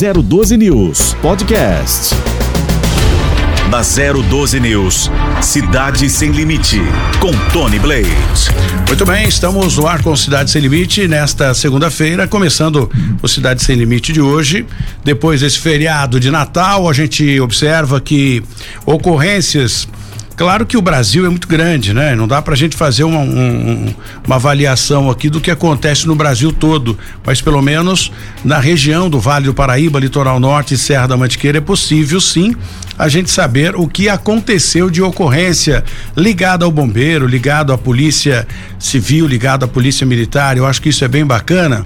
012 News Podcast. Na 012 News, Cidade Sem Limite, com Tony Blade. Muito bem, estamos no ar com Cidade Sem Limite nesta segunda-feira, começando o Cidade Sem Limite de hoje. Depois desse feriado de Natal, a gente observa que ocorrências Claro que o Brasil é muito grande, né? Não dá para a gente fazer uma, um, uma avaliação aqui do que acontece no Brasil todo, mas pelo menos na região do Vale do Paraíba, Litoral Norte e Serra da Mantiqueira é possível sim a gente saber o que aconteceu de ocorrência ligada ao bombeiro, ligado à polícia civil, ligado à polícia militar. Eu acho que isso é bem bacana.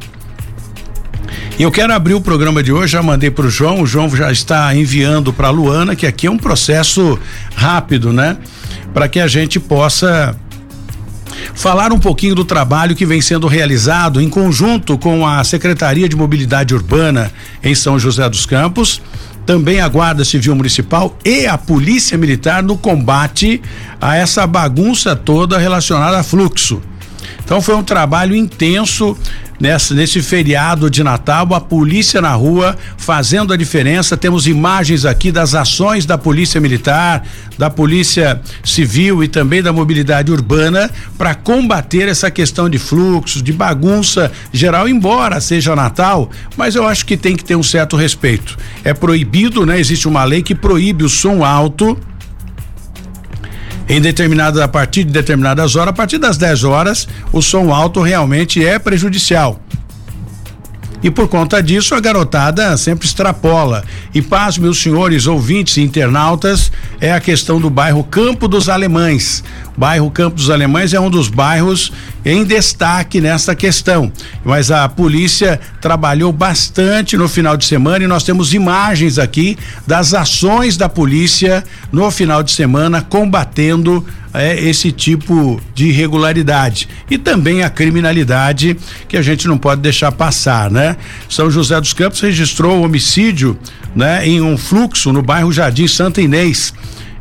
Eu quero abrir o programa de hoje, já mandei para o João, o João já está enviando para Luana, que aqui é um processo rápido, né? Para que a gente possa falar um pouquinho do trabalho que vem sendo realizado em conjunto com a Secretaria de Mobilidade Urbana em São José dos Campos, também a Guarda Civil Municipal e a Polícia Militar no combate a essa bagunça toda relacionada a fluxo. Então foi um trabalho intenso nessa, nesse feriado de Natal, a polícia na rua fazendo a diferença. Temos imagens aqui das ações da Polícia Militar, da Polícia Civil e também da mobilidade urbana para combater essa questão de fluxos, de bagunça geral, embora seja Natal, mas eu acho que tem que ter um certo respeito. É proibido, né? Existe uma lei que proíbe o som alto em determinada a partir de determinadas horas, a partir das 10 horas, o som alto realmente é prejudicial. E por conta disso, a garotada sempre extrapola. E paz, meus senhores ouvintes e internautas, é a questão do bairro Campo dos Alemães. O bairro Campo dos Alemães é um dos bairros em destaque nessa questão. Mas a polícia trabalhou bastante no final de semana e nós temos imagens aqui das ações da polícia no final de semana combatendo é, esse tipo de irregularidade e também a criminalidade que a gente não pode deixar passar, né? São José dos Campos registrou homicídio, né, em um fluxo no bairro Jardim Santa Inês.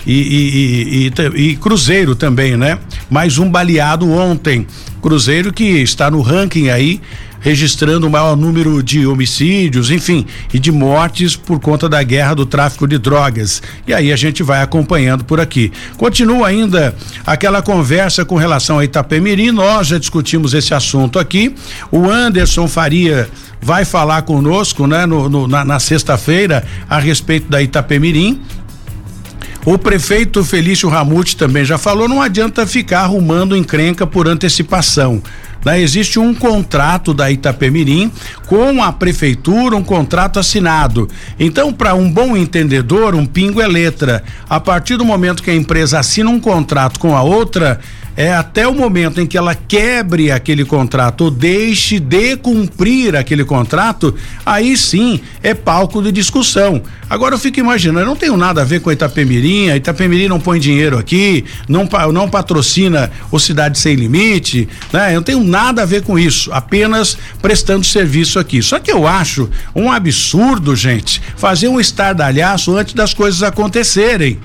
E, e, e, e, Cruzeiro também, né? Mais um baleado ontem. Cruzeiro que está no ranking aí registrando o maior número de homicídios, enfim, e de mortes por conta da guerra do tráfico de drogas. E aí a gente vai acompanhando por aqui. Continua ainda aquela conversa com relação a Itapemirim, nós já discutimos esse assunto aqui. O Anderson Faria vai falar conosco, né, no, no na, na sexta-feira a respeito da Itapemirim. O prefeito Felício Ramute também já falou, não adianta ficar arrumando encrenca por antecipação. Né? Existe um contrato da Itapemirim com a prefeitura, um contrato assinado. Então, para um bom entendedor, um pingo é letra. A partir do momento que a empresa assina um contrato com a outra, é até o momento em que ela quebre aquele contrato ou deixe de cumprir aquele contrato, aí sim é palco de discussão. Agora eu fico imaginando, eu não tenho nada a ver com Itapemirim, a Itapemirim não põe dinheiro aqui, não, não patrocina o Cidade Sem Limite, né? Eu não tenho nada a ver com isso, apenas prestando serviço aqui. Só que eu acho um absurdo, gente, fazer um estardalhaço antes das coisas acontecerem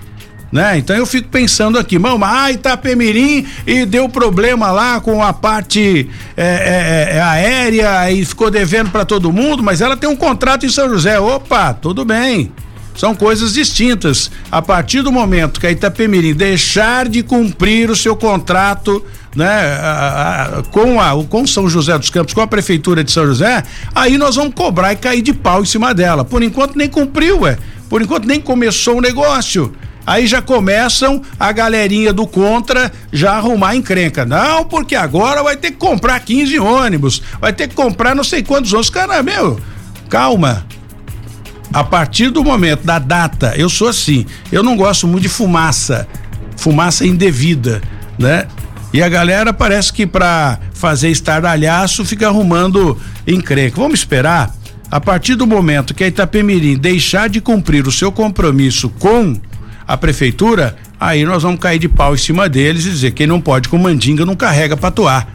né? Então eu fico pensando aqui, mano, ah, Itapemirim e deu problema lá com a parte é, é, é, aérea e ficou devendo para todo mundo, mas ela tem um contrato em São José. Opa, tudo bem. São coisas distintas. A partir do momento que a Itapemirim deixar de cumprir o seu contrato, né, a, a, com a com São José dos Campos, com a prefeitura de São José, aí nós vamos cobrar e cair de pau em cima dela. Por enquanto nem cumpriu, ué. Por enquanto nem começou o negócio. Aí já começam a galerinha do contra já arrumar encrenca. Não, porque agora vai ter que comprar 15 ônibus, vai ter que comprar não sei quantos ônibus. Cara, meu, calma. A partir do momento da data, eu sou assim, eu não gosto muito de fumaça, fumaça indevida, né? E a galera parece que para fazer estardalhaço fica arrumando encrenca. Vamos esperar. A partir do momento que a Itapemirim deixar de cumprir o seu compromisso com a prefeitura, aí nós vamos cair de pau em cima deles e dizer quem não pode com mandinga não carrega para atuar.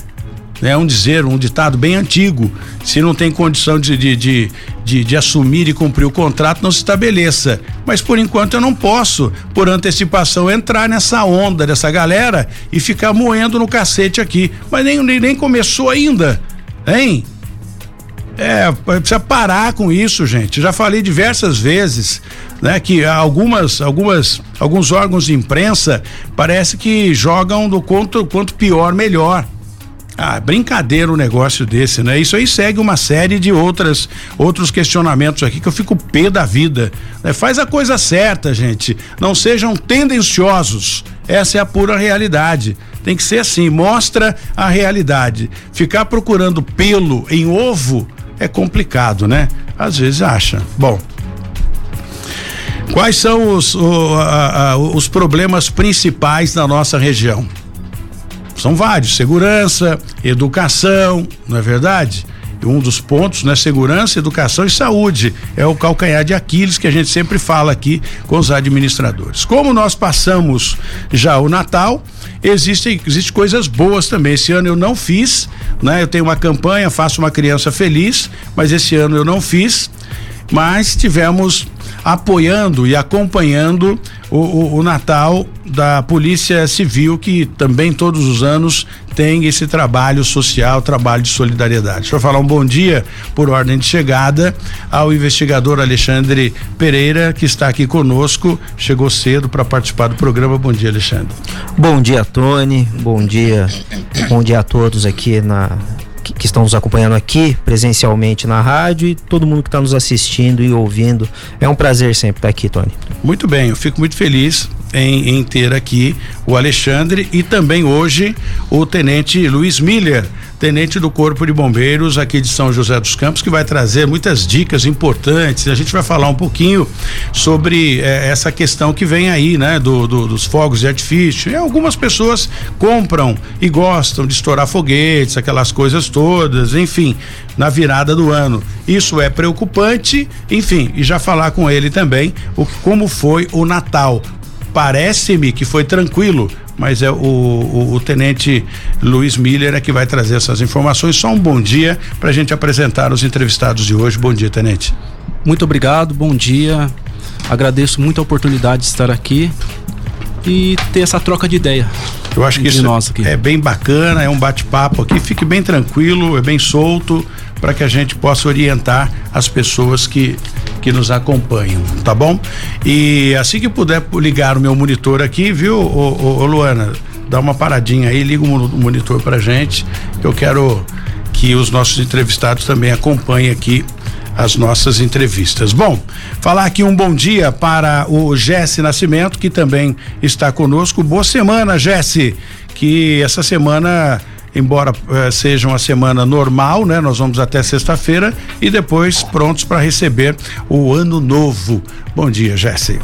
É um dizer, um ditado bem antigo. Se não tem condição de, de, de, de, de assumir e cumprir o contrato, não se estabeleça. Mas por enquanto eu não posso, por antecipação, entrar nessa onda dessa galera e ficar moendo no cacete aqui. Mas nem, nem, nem começou ainda, hein? É, precisa parar com isso, gente. Já falei diversas vezes, né, que algumas, algumas, alguns órgãos de imprensa parece que jogam do quanto, quanto pior melhor. Ah, brincadeira um negócio desse, né? Isso aí segue uma série de outras outros questionamentos aqui que eu fico pé da vida. Né? Faz a coisa certa, gente. Não sejam tendenciosos. Essa é a pura realidade. Tem que ser assim, mostra a realidade. Ficar procurando pelo em ovo é complicado, né? Às vezes acha. Bom, quais são os, o, a, a, os problemas principais da nossa região? São vários: segurança, educação, não é verdade? um dos pontos, né? Segurança, educação e saúde. É o calcanhar de Aquiles que a gente sempre fala aqui com os administradores. Como nós passamos já o Natal, existem existe coisas boas também. Esse ano eu não fiz, né? Eu tenho uma campanha, faço uma criança feliz, mas esse ano eu não fiz. Mas tivemos apoiando e acompanhando o, o, o, Natal da Polícia Civil, que também todos os anos tem esse trabalho social, trabalho de solidariedade. Deixa eu falar um bom dia, por ordem de chegada, ao investigador Alexandre Pereira, que está aqui conosco, chegou cedo para participar do programa. Bom dia, Alexandre. Bom dia, Tony. Bom dia. Bom dia a todos aqui na que, estão nos acompanhando aqui presencialmente na rádio e todo mundo que está nos assistindo e ouvindo. É um prazer sempre estar aqui, Tony. Muito bem, eu fico muito feliz em, em ter aqui o Alexandre e também hoje o Tenente Luiz Miller tenente do Corpo de Bombeiros aqui de São José dos Campos, que vai trazer muitas dicas importantes. A gente vai falar um pouquinho sobre eh, essa questão que vem aí, né? Do, do, dos fogos de artifício. E algumas pessoas compram e gostam de estourar foguetes, aquelas coisas todas, enfim, na virada do ano. Isso é preocupante, enfim, e já falar com ele também o como foi o Natal. Parece-me que foi tranquilo, mas é o, o, o, tenente Luiz Miller é que vai trazer essas informações. Só um bom dia para a gente apresentar os entrevistados de hoje. Bom dia, tenente. Muito obrigado, bom dia. Agradeço muito a oportunidade de estar aqui e ter essa troca de ideia. Eu acho que isso é bem bacana, é um bate-papo aqui. Fique bem tranquilo, é bem solto para que a gente possa orientar as pessoas que que nos acompanham, tá bom? E assim que puder ligar o meu monitor aqui, viu, ô, ô, ô Luana? Dá uma paradinha aí, liga o monitor pra gente, que eu quero que os nossos entrevistados também acompanhem aqui as nossas entrevistas. Bom, falar aqui um bom dia para o Jesse Nascimento, que também está conosco. Boa semana, Jesse. Que essa semana embora eh, seja uma semana normal, né? Nós vamos até sexta-feira e depois prontos para receber o ano novo. Bom dia, Jesse.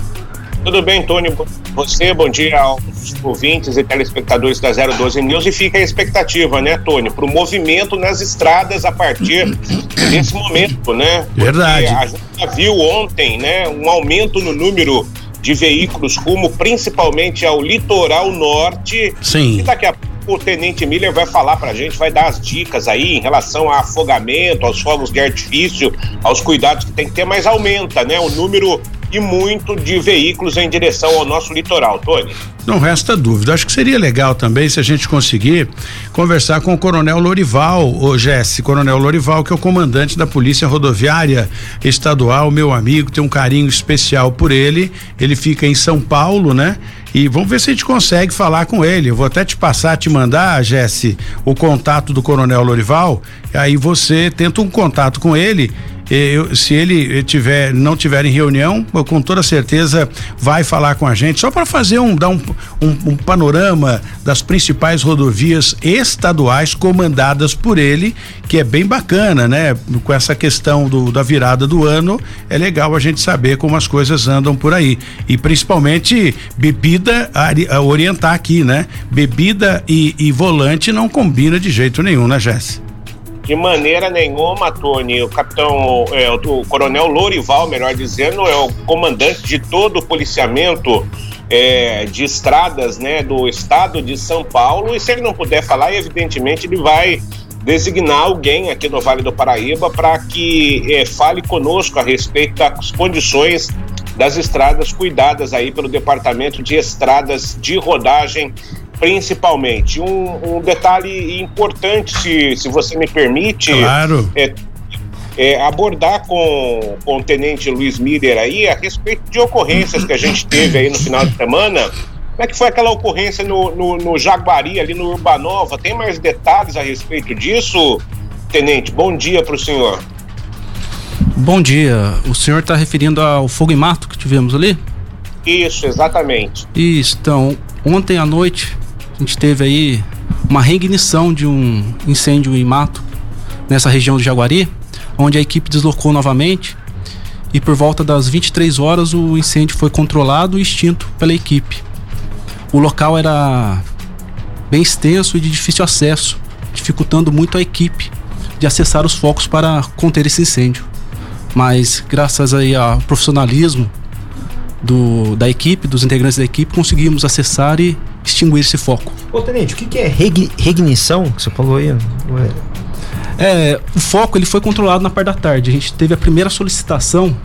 Tudo bem, Tony? Você, bom dia aos ouvintes e telespectadores da 012 News. E fica a expectativa, né, Tony, para o movimento nas estradas a partir desse momento, né? Porque Verdade. A gente viu ontem, né, um aumento no número de veículos rumo principalmente ao litoral norte. Sim. E daqui a pouco o Tenente Miller vai falar pra gente, vai dar as dicas aí em relação a afogamento, aos fogos de artifício, aos cuidados que tem que ter, mas aumenta, né, o número e muito de veículos em direção ao nosso litoral, Tony. Não resta dúvida. Acho que seria legal também se a gente conseguir conversar com o Coronel Lorival, o Jesse, Coronel Lorival, que é o comandante da Polícia Rodoviária Estadual, meu amigo, tem um carinho especial por ele. Ele fica em São Paulo, né? E vamos ver se a gente consegue falar com ele. Eu vou até te passar, te mandar, Jesse, o contato do Coronel Lorival. Aí você tenta um contato com ele eu, se ele tiver, não tiver em reunião, com toda certeza vai falar com a gente, só para fazer um, dar um, um, um, panorama das principais rodovias estaduais comandadas por ele, que é bem bacana, né? Com essa questão do, da virada do ano, é legal a gente saber como as coisas andam por aí. E principalmente bebida, orientar aqui, né? Bebida e, e volante não combina de jeito nenhum, né, Jéssica? De maneira nenhuma, Tony. O capitão, é, o coronel Lorival, melhor dizendo, é o comandante de todo o policiamento é, de estradas né, do estado de São Paulo. E se ele não puder falar, evidentemente ele vai designar alguém aqui no Vale do Paraíba para que é, fale conosco a respeito das condições das estradas cuidadas aí pelo Departamento de Estradas de Rodagem principalmente. Um, um detalhe importante, se, se você me permite. Claro. É, é, abordar com, com o Tenente Luiz Miller aí a respeito de ocorrências que a gente teve aí no final de semana. Como é que foi aquela ocorrência no, no, no Jaguari, ali no Urbanova? Tem mais detalhes a respeito disso, Tenente? Bom dia para o senhor. Bom dia. O senhor está referindo ao fogo em mato que tivemos ali? Isso, exatamente. Isso, então, ontem à noite a gente teve aí uma reignição de um incêndio em mato nessa região do Jaguari, onde a equipe deslocou novamente e por volta das 23 horas o incêndio foi controlado e extinto pela equipe. O local era bem extenso e de difícil acesso, dificultando muito a equipe de acessar os focos para conter esse incêndio. Mas graças aí ao profissionalismo do, da equipe, dos integrantes da equipe, conseguimos acessar e extinguir esse foco. Ô, Tenente, o que, que é reg, regnição que você falou aí? É, o foco ele foi controlado na parte da tarde. A gente teve a primeira solicitação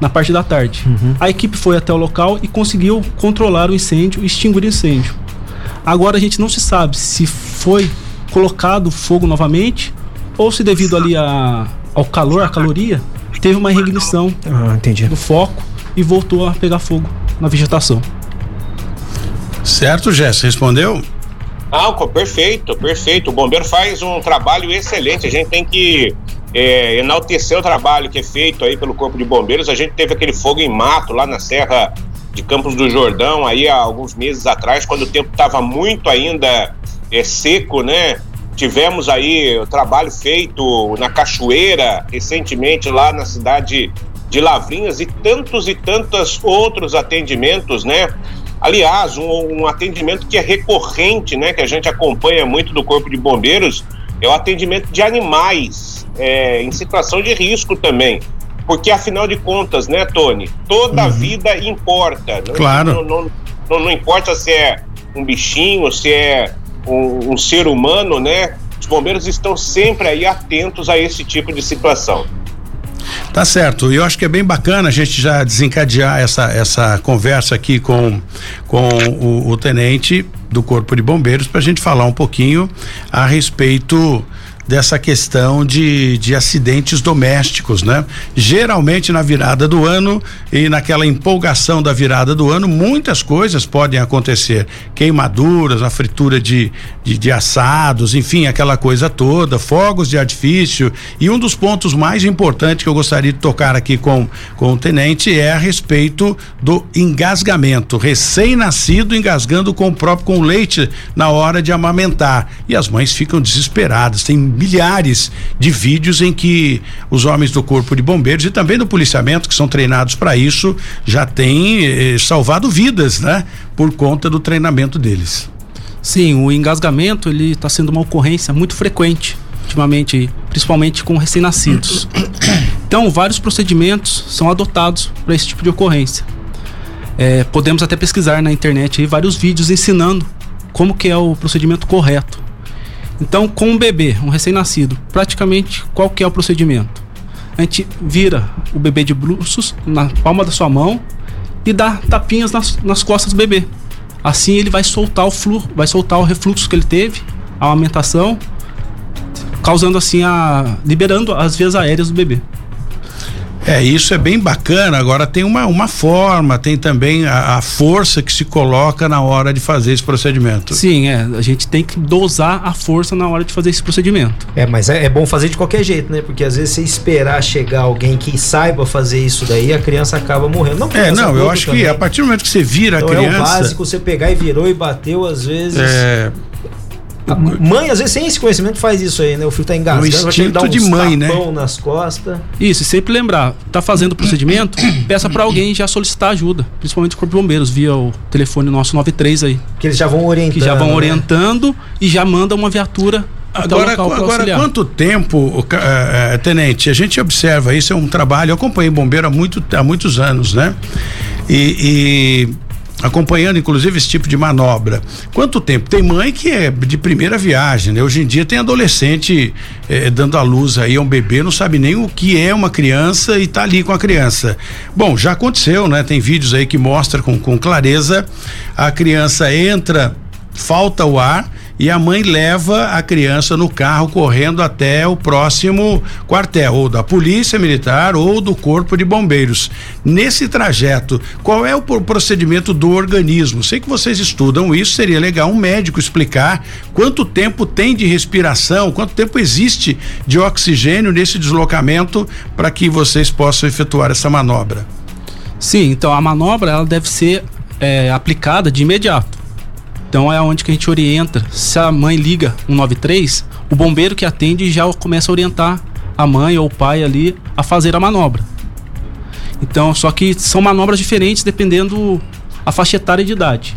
na parte da tarde. Uhum. A equipe foi até o local e conseguiu controlar o incêndio e extinguir o incêndio. Agora a gente não se sabe se foi colocado fogo novamente ou se devido ali a, ao calor, a caloria, teve uma reignição ah, do foco e voltou a pegar fogo na vegetação. Certo, Jess, respondeu? Ah, perfeito, perfeito. O bombeiro faz um trabalho excelente. A gente tem que é, enaltecer o trabalho que é feito aí pelo Corpo de Bombeiros. A gente teve aquele fogo em mato lá na Serra de Campos do Jordão aí há alguns meses atrás, quando o tempo estava muito ainda é, seco, né? Tivemos aí o trabalho feito na Cachoeira, recentemente lá na cidade de Lavrinhas e tantos e tantos outros atendimentos, né? Aliás, um, um, atendimento que é recorrente, né? Que a gente acompanha muito do Corpo de Bombeiros, é o atendimento de animais é, em situação de risco também. Porque, afinal de contas, né, Tony? Toda uhum. vida importa. Não, claro. Não, não, não, importa se é um bichinho, se é um, um ser humano, né? Os bombeiros estão sempre aí atentos a esse tipo de situação. Tá certo. E eu acho que é bem bacana a gente já desencadear essa, essa conversa aqui com, com o, o tenente do Corpo de Bombeiros para a gente falar um pouquinho a respeito dessa questão de, de acidentes domésticos, né? Geralmente na virada do ano e naquela empolgação da virada do ano, muitas coisas podem acontecer. Queimaduras, a fritura de, de, de assados, enfim, aquela coisa toda, fogos de artifício. E um dos pontos mais importantes que eu gostaria de tocar aqui com, com o tenente é a respeito do engasgamento. Recém-nascido engasgando com o próprio com leite na hora de amamentar. E as mães ficam desesperadas. Tem milhares de vídeos em que os homens do Corpo de Bombeiros e também do policiamento, que são treinados para isso, já têm eh, salvado vidas, né? Por conta do treinamento deles. Sim, o engasgamento ele está sendo uma ocorrência muito frequente ultimamente, principalmente com recém-nascidos. Então, vários procedimentos são adotados para esse tipo de ocorrência. É, podemos até pesquisar na internet aí vários vídeos ensinando como que é o procedimento correto então, com um bebê, um recém-nascido, praticamente qual que é o procedimento? A gente vira o bebê de bruços na palma da sua mão e dá tapinhas nas, nas costas do bebê. Assim ele vai soltar o fluxo, vai soltar o refluxo que ele teve, a amamentação, causando assim a liberando as vias aéreas do bebê. É, isso é bem bacana. Agora tem uma, uma forma, tem também a, a, força que se coloca na hora de fazer esse procedimento. Sim, é. A gente tem que dosar a força na hora de fazer esse procedimento. É, mas é, é bom fazer de qualquer jeito, né? Porque às vezes você esperar chegar alguém que saiba fazer isso daí, a criança acaba morrendo. Não, é, não, eu acho também. que a partir do momento que você vira então a criança. É o básico, você pegar e virou e bateu, às vezes. É mãe, às vezes, sem esse conhecimento, faz isso aí, né? O filho tá engasgando, o instinto vai dar um de mãe, né? nas costas. Isso, e sempre lembrar, tá fazendo o procedimento, peça para alguém já solicitar ajuda, principalmente o Corpo de Bombeiros, via o telefone nosso 93 aí. Que eles já vão orientando. Que já vão né? orientando e já manda uma viatura Agora, agora quanto tempo, uh, tenente? A gente observa isso, é um trabalho. Eu acompanhei bombeiro há, muito, há muitos anos, né? E, e acompanhando inclusive esse tipo de manobra. Quanto tempo? Tem mãe que é de primeira viagem, né? Hoje em dia tem adolescente eh, dando à luz aí a um bebê, não sabe nem o que é uma criança e tá ali com a criança. Bom, já aconteceu, né? Tem vídeos aí que mostra com, com clareza a criança entra, falta o ar e a mãe leva a criança no carro correndo até o próximo quartel, ou da Polícia Militar ou do Corpo de Bombeiros. Nesse trajeto, qual é o procedimento do organismo? Sei que vocês estudam isso, seria legal um médico explicar quanto tempo tem de respiração, quanto tempo existe de oxigênio nesse deslocamento para que vocês possam efetuar essa manobra. Sim, então a manobra ela deve ser é, aplicada de imediato. Então é onde que a gente orienta. Se a mãe liga 193, o bombeiro que atende já começa a orientar a mãe ou o pai ali a fazer a manobra. Então, só que são manobras diferentes dependendo a faixa etária de idade.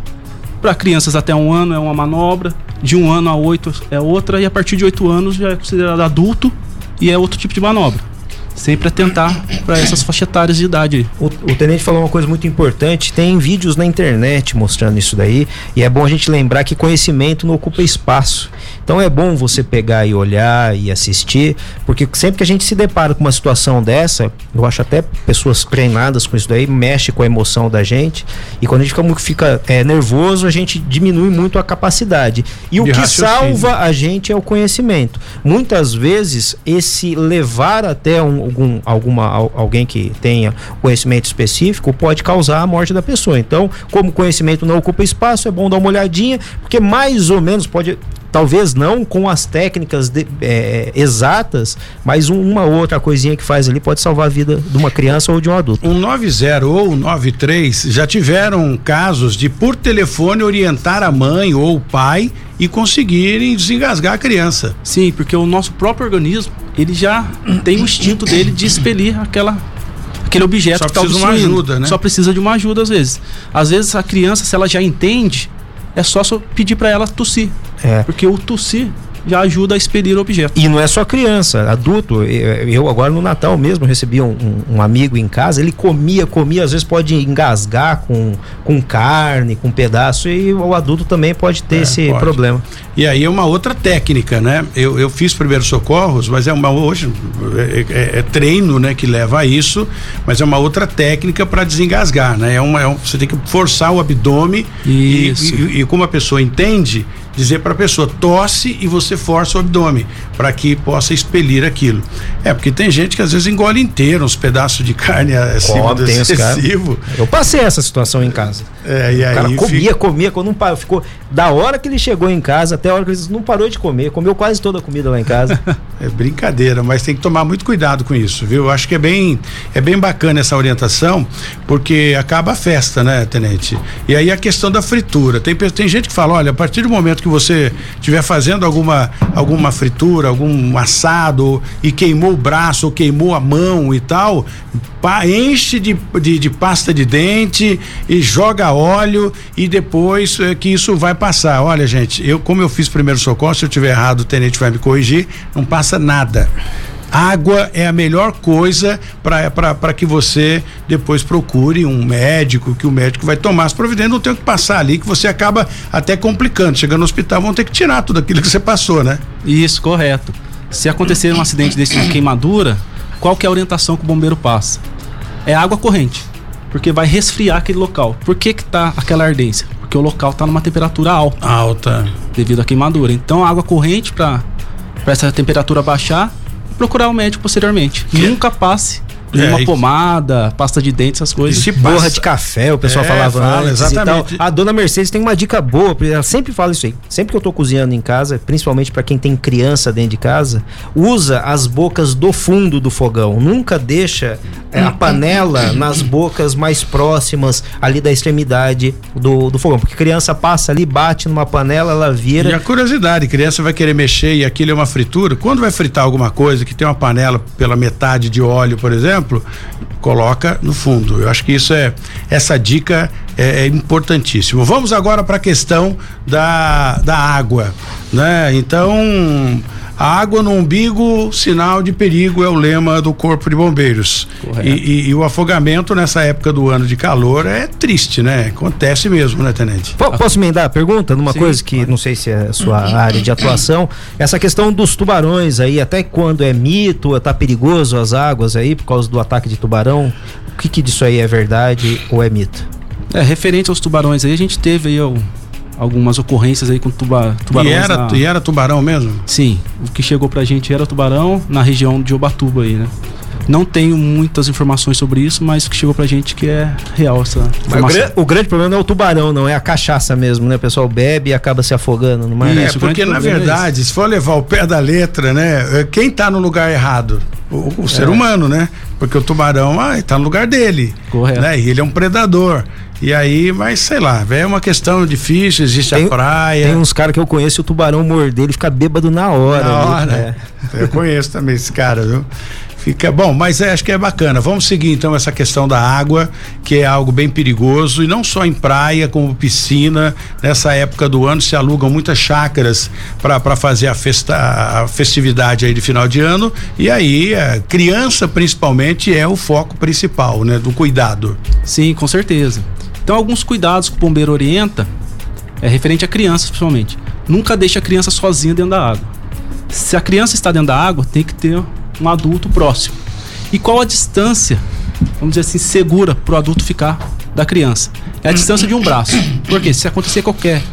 Para crianças até um ano é uma manobra, de um ano a oito é outra, e a partir de oito anos já é considerado adulto e é outro tipo de manobra sempre atentar para essas faixas etárias de idade. O, o, tenente falou uma coisa muito importante: tem vídeos na internet mostrando isso daí, e é bom a gente lembrar que conhecimento não ocupa espaço. Então é bom você pegar e olhar e assistir, porque sempre que a gente se depara com uma situação dessa, eu acho até pessoas treinadas com isso daí, mexe com a emoção da gente, e quando a gente fica, fica é, nervoso, a gente diminui muito a capacidade. E o que salva a gente é o conhecimento. Muitas vezes, esse levar até um algum, alguma, alguém que tenha conhecimento específico pode causar a morte da pessoa. Então, como conhecimento não ocupa espaço, é bom dar uma olhadinha, porque mais ou menos pode talvez não com as técnicas de, é, exatas, mas um, uma outra coisinha que faz ali pode salvar a vida de uma criança ou de um adulto. Um 90 ou 93 já tiveram casos de por telefone orientar a mãe ou o pai e conseguirem desengasgar a criança. Sim, porque o nosso próprio organismo, ele já tem o instinto dele de expelir aquela aquele objeto Só que está precisa de uma ajuda, né? Só precisa de uma ajuda às vezes. Às vezes a criança, se ela já entende, é só pedir para ela tossir. É. Porque o tossir já ajuda a expelir o objeto. E não é só criança, adulto. Eu agora no Natal mesmo recebi um, um, amigo em casa, ele comia, comia, às vezes pode engasgar com, com carne, com pedaço, e o adulto também pode ter é, esse pode. problema. E aí é uma outra técnica, né? Eu, eu fiz primeiros socorros, mas é uma hoje é, é, é treino, né, que leva a isso, mas é uma outra técnica para desengasgar, né? É uma, é um, você tem que forçar o abdômen e, e, e como a pessoa entende, dizer para a pessoa tosse e você força o abdômen para que possa expelir aquilo. É, porque tem gente que às vezes engole inteiro uns pedaços de carne acima do excessivo. Eu passei essa situação em casa. É, e o aí cara comia, fica... comia, quando não parou, ficou da hora que ele chegou em casa até a hora que ele não parou de comer, comeu quase toda a comida lá em casa. é brincadeira, mas tem que tomar muito cuidado com isso, viu? Eu acho que é bem é bem bacana essa orientação, porque acaba a festa, né, tenente? E aí a questão da fritura. Tem tem gente que fala, olha, a partir do momento que você estiver fazendo alguma, alguma fritura, algum assado e queimou o braço ou queimou a mão e tal, enche de, de, de, pasta de dente e joga óleo e depois é, que isso vai passar. Olha, gente, eu como eu fiz primeiro socorro, se eu tiver errado, o tenente vai me corrigir, não passa nada. Água é a melhor coisa para que você depois procure um médico, que o médico vai tomar as providências, não tem que passar ali, que você acaba até complicando. Chegando no hospital, vão ter que tirar tudo aquilo que você passou, né? Isso, correto. Se acontecer um acidente desse, uma queimadura, qual que é a orientação que o bombeiro passa? É água corrente, porque vai resfriar aquele local. Por que que tá aquela ardência? Porque o local está numa temperatura alta. Alta. Devido à queimadura. Então, água corrente para essa temperatura baixar procurar o um médico posteriormente. Que? Nunca passe é, uma pomada, pasta de dente, essas coisas. Se borra de café, o pessoal é, falava fala, exatamente. A dona Mercedes tem uma dica boa, ela sempre fala isso aí. Sempre que eu tô cozinhando em casa, principalmente para quem tem criança dentro de casa, usa as bocas do fundo do fogão. Nunca deixa é, a panela nas bocas mais próximas ali da extremidade do, do fogão, porque criança passa ali, bate numa panela, ela vira. E a curiosidade, criança vai querer mexer e aquilo é uma fritura. Quando vai fritar alguma coisa que tem uma panela pela metade de óleo, por exemplo, exemplo, coloca no fundo. Eu acho que isso é essa dica é, é importantíssimo. Vamos agora para a questão da, da água, né? Então a água no umbigo, sinal de perigo, é o lema do Corpo de Bombeiros. E, e, e, o afogamento nessa época do ano de calor é triste, né? Acontece mesmo, né, Tenente? P posso emendar a pergunta numa Sim, coisa que pode. não sei se é a sua área de atuação? Essa questão dos tubarões aí, até quando é mito, tá perigoso as águas aí por causa do ataque de tubarão? O que, que disso aí é verdade ou é mito? É, referente aos tubarões aí, a gente teve aí algumas ocorrências aí com tuba, tubarões. E era, na... e era tubarão mesmo? Sim, o que chegou pra gente era tubarão na região de Ubatuba aí, né? Não tenho muitas informações sobre isso, mas o que chegou pra gente que é real essa o, o, grande problema não é o tubarão, não, é a cachaça mesmo, né? O pessoal bebe e acaba se afogando no mar. É, isso, porque na é verdade, é se for levar o pé da letra, né? Quem tá no lugar errado? O, o ser é. humano, né? Porque o tubarão, ah, tá no lugar dele. Correto. Né? E ele é um predador. E aí, mas sei lá, é uma questão difícil, existe tem, a praia. Tem uns caras que eu conheço, o tubarão morder, ele fica bêbado na hora. Na hora. Né? Eu conheço também esse cara, viu? Fica bom, mas é, acho que é bacana. Vamos seguir então essa questão da água, que é algo bem perigoso e não só em praia, como piscina. Nessa época do ano se alugam muitas chácaras para fazer a, festa, a festividade aí de final de ano. E aí, a criança principalmente é o foco principal, né, do cuidado. Sim, com certeza. Então, alguns cuidados que o bombeiro orienta é referente a crianças, principalmente. Nunca deixe a criança sozinha dentro da água. Se a criança está dentro da água, tem que ter um adulto próximo. E qual a distância, vamos dizer assim, segura para o adulto ficar da criança? É a distância de um braço. Porque se acontecer qualquer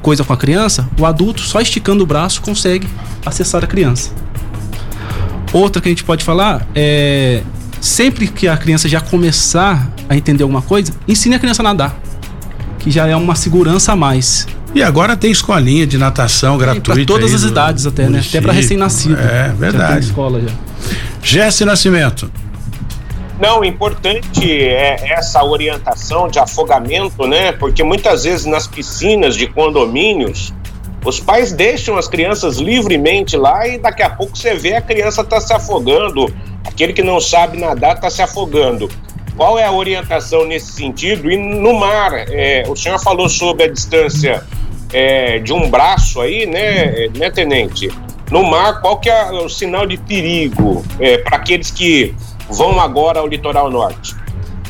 coisa com a criança, o adulto só esticando o braço consegue acessar a criança. Outra que a gente pode falar é sempre que a criança já começar a entender alguma coisa, ensine a criança a nadar, que já é uma segurança a mais. E agora tem escolinha de natação gratuita. Para todas as idades até, né? Até para recém-nascido. É, verdade. Já tem escola já. Jesse Nascimento. Não, importante é essa orientação de afogamento, né? Porque muitas vezes nas piscinas de condomínios, os pais deixam as crianças livremente lá e daqui a pouco você vê a criança tá se afogando, aquele que não sabe nadar tá se afogando. Qual é a orientação nesse sentido? E no mar, é, o senhor falou sobre a distância é, de um braço aí, né, né, tenente? No mar, qual que é o sinal de perigo é, para aqueles que vão agora ao litoral norte?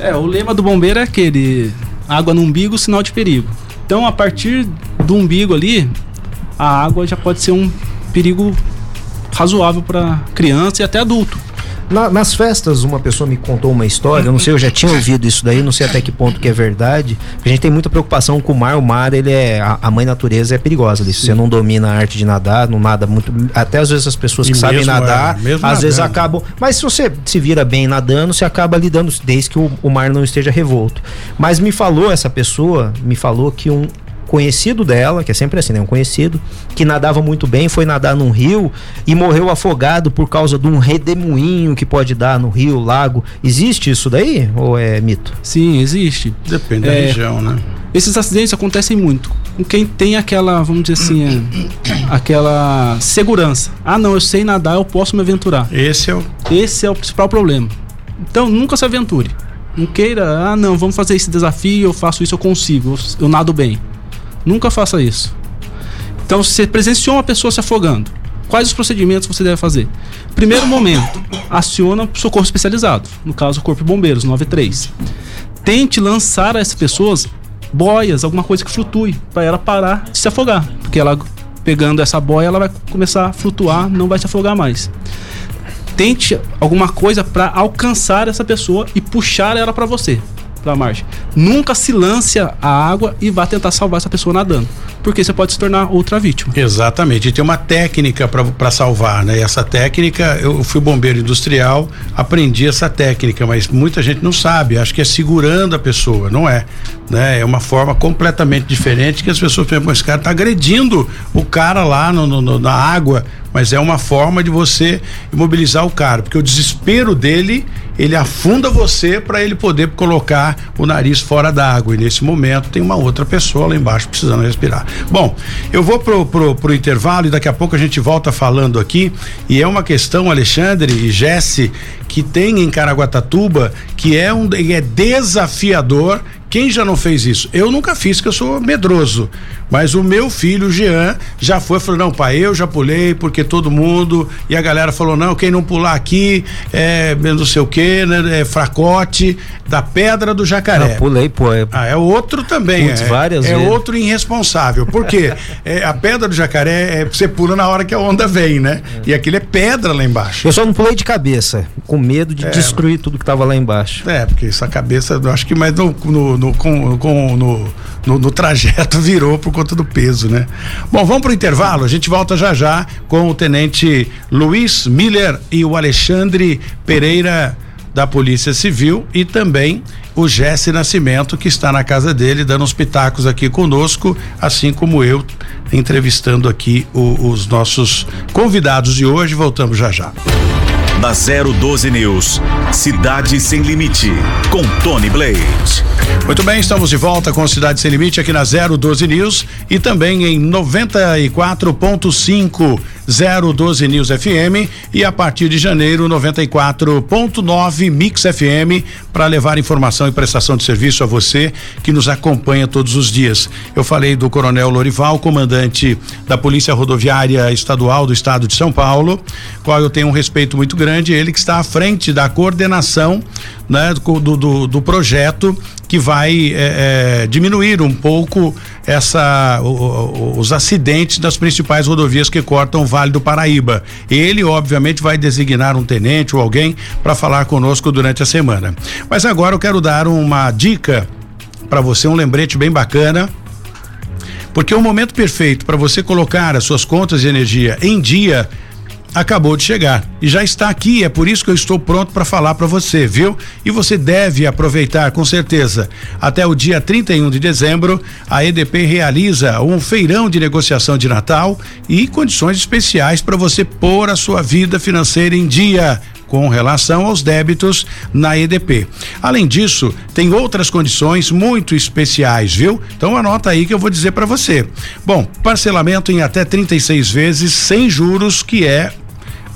É, o lema do bombeiro é aquele: água no umbigo, sinal de perigo. Então, a partir do umbigo ali, a água já pode ser um perigo razoável para criança e até adulto. Na, nas festas, uma pessoa me contou uma história, eu não sei, eu já tinha ouvido isso daí, não sei até que ponto que é verdade. A gente tem muita preocupação com o mar, o mar, ele é. A, a mãe natureza é perigosa. Se você não domina a arte de nadar, não nada muito. Até às vezes as pessoas que e sabem nadar, é, às nadando. vezes acabam. Mas se você se vira bem nadando, você acaba lidando, desde que o, o mar não esteja revolto. Mas me falou essa pessoa, me falou que um, conhecido dela, que é sempre assim, né? Um conhecido, que nadava muito bem, foi nadar num rio e morreu afogado por causa de um redemoinho que pode dar no rio, lago. Existe isso daí ou é mito? Sim, existe. Depende é, da região, né? Esses acidentes acontecem muito com quem tem aquela, vamos dizer assim, é, aquela segurança. Ah, não, eu sei nadar, eu posso me aventurar. Esse é o Esse é o principal problema. Então, nunca se aventure. Não queira, ah, não, vamos fazer esse desafio, eu faço isso, eu consigo, eu, eu nado bem. Nunca faça isso. Então, se você presenciou uma pessoa se afogando, quais os procedimentos você deve fazer? Primeiro momento, aciona o socorro especializado, no caso o Corpo de Bombeiros, 93. Tente lançar a essas pessoas boias, alguma coisa que flutue, para ela parar de se afogar, porque ela pegando essa boia, ela vai começar a flutuar, não vai se afogar mais. Tente alguma coisa para alcançar essa pessoa e puxar ela para você para a margem. Nunca se lance a água e vá tentar salvar essa pessoa nadando, porque você pode se tornar outra vítima. Exatamente. E tem uma técnica para salvar, né? E essa técnica, eu fui bombeiro industrial, aprendi essa técnica, mas muita gente não sabe, acho que é segurando a pessoa, não é, né? É uma forma completamente diferente que as pessoas pensam, esse cara tá agredindo o cara lá no, no, na água, mas é uma forma de você imobilizar o cara, porque o desespero dele, ele afunda você para ele poder colocar o nariz fora d'água. E nesse momento tem uma outra pessoa lá embaixo precisando respirar. Bom, eu vou pro, pro, pro intervalo e daqui a pouco a gente volta falando aqui. E é uma questão, Alexandre e Jesse, que tem em Caraguatatuba, que é um é desafiador quem já não fez isso? Eu nunca fiz, que eu sou medroso. Mas o meu filho, o Jean, já foi, falou: não, pai, eu já pulei, porque todo mundo. E a galera falou: não, quem não pular aqui é não sei o que, né? É fracote da pedra do jacaré. Eu pulei, pô. É... Ah, é outro também. Putz, é, várias é vezes. outro irresponsável. Por quê? é, a pedra do jacaré é você pula na hora que a onda vem, né? É. E aquilo é pedra lá embaixo. Eu só não pulei de cabeça, com medo de é. destruir tudo que tava lá embaixo. É, porque essa cabeça, eu acho que mais no, no no, com, com, no, no, no, trajeto virou por conta do peso, né? Bom, vamos para o intervalo. A gente volta já já com o tenente Luiz Miller e o Alexandre Pereira da Polícia Civil e também o Jesse Nascimento, que está na casa dele, dando os pitacos aqui conosco, assim como eu, entrevistando aqui o, os nossos convidados de hoje. Voltamos já já. Da 012 News, Cidade Sem Limite, com Tony Blade. Muito bem, estamos de volta com Cidade Sem Limite aqui na 012 News e também em 94.5 012 News FM e a partir de janeiro 94.9 Mix FM para levar informação e prestação de serviço a você que nos acompanha todos os dias. Eu falei do Coronel Lorival, comandante da Polícia Rodoviária Estadual do Estado de São Paulo, qual eu tenho um respeito muito grande, ele que está à frente da coordenação né, do, do, do projeto que vai é, é, diminuir um pouco essa o, os acidentes das principais rodovias que cortam o Vale do Paraíba. Ele, obviamente, vai designar um tenente ou alguém para falar conosco durante a semana. Mas agora eu quero dar uma dica para você, um lembrete bem bacana. Porque o momento perfeito para você colocar as suas contas de energia em dia acabou de chegar e já está aqui. É por isso que eu estou pronto para falar para você, viu? E você deve aproveitar com certeza. Até o dia 31 de dezembro, a EDP realiza um feirão de negociação de Natal e condições especiais para você pôr a sua vida financeira em dia com relação aos débitos na EDP. Além disso, tem outras condições muito especiais, viu? Então anota aí que eu vou dizer para você. Bom, parcelamento em até 36 vezes sem juros, que é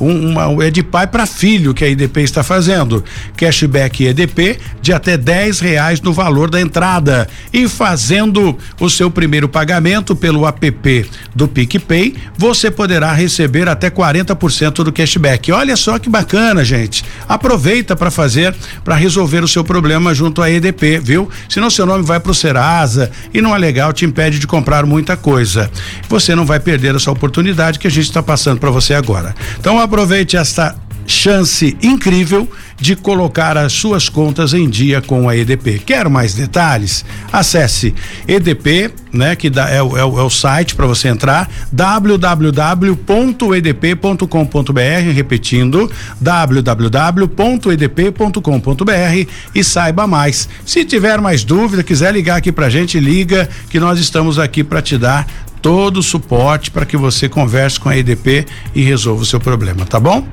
uma, é de pai para filho que a IDP está fazendo. Cashback EDP de até 10 reais no valor da entrada. E fazendo o seu primeiro pagamento pelo app do PicPay, você poderá receber até 40% do cashback. Olha só que bacana, gente. Aproveita para fazer, para resolver o seu problema junto à EDP, viu? Senão seu nome vai pro Serasa e não é legal, te impede de comprar muita coisa. Você não vai perder essa oportunidade que a gente está passando para você agora. Então, aproveite esta chance incrível de colocar as suas contas em dia com a EDP. Quer mais detalhes? Acesse EDP, né, que dá, é, o, é, é o site para você entrar www.edp.com.br, repetindo www.edp.com.br e saiba mais. Se tiver mais dúvida, quiser ligar aqui pra gente, liga que nós estamos aqui para te dar todo o suporte para que você converse com a EDP e resolva o seu problema, tá bom?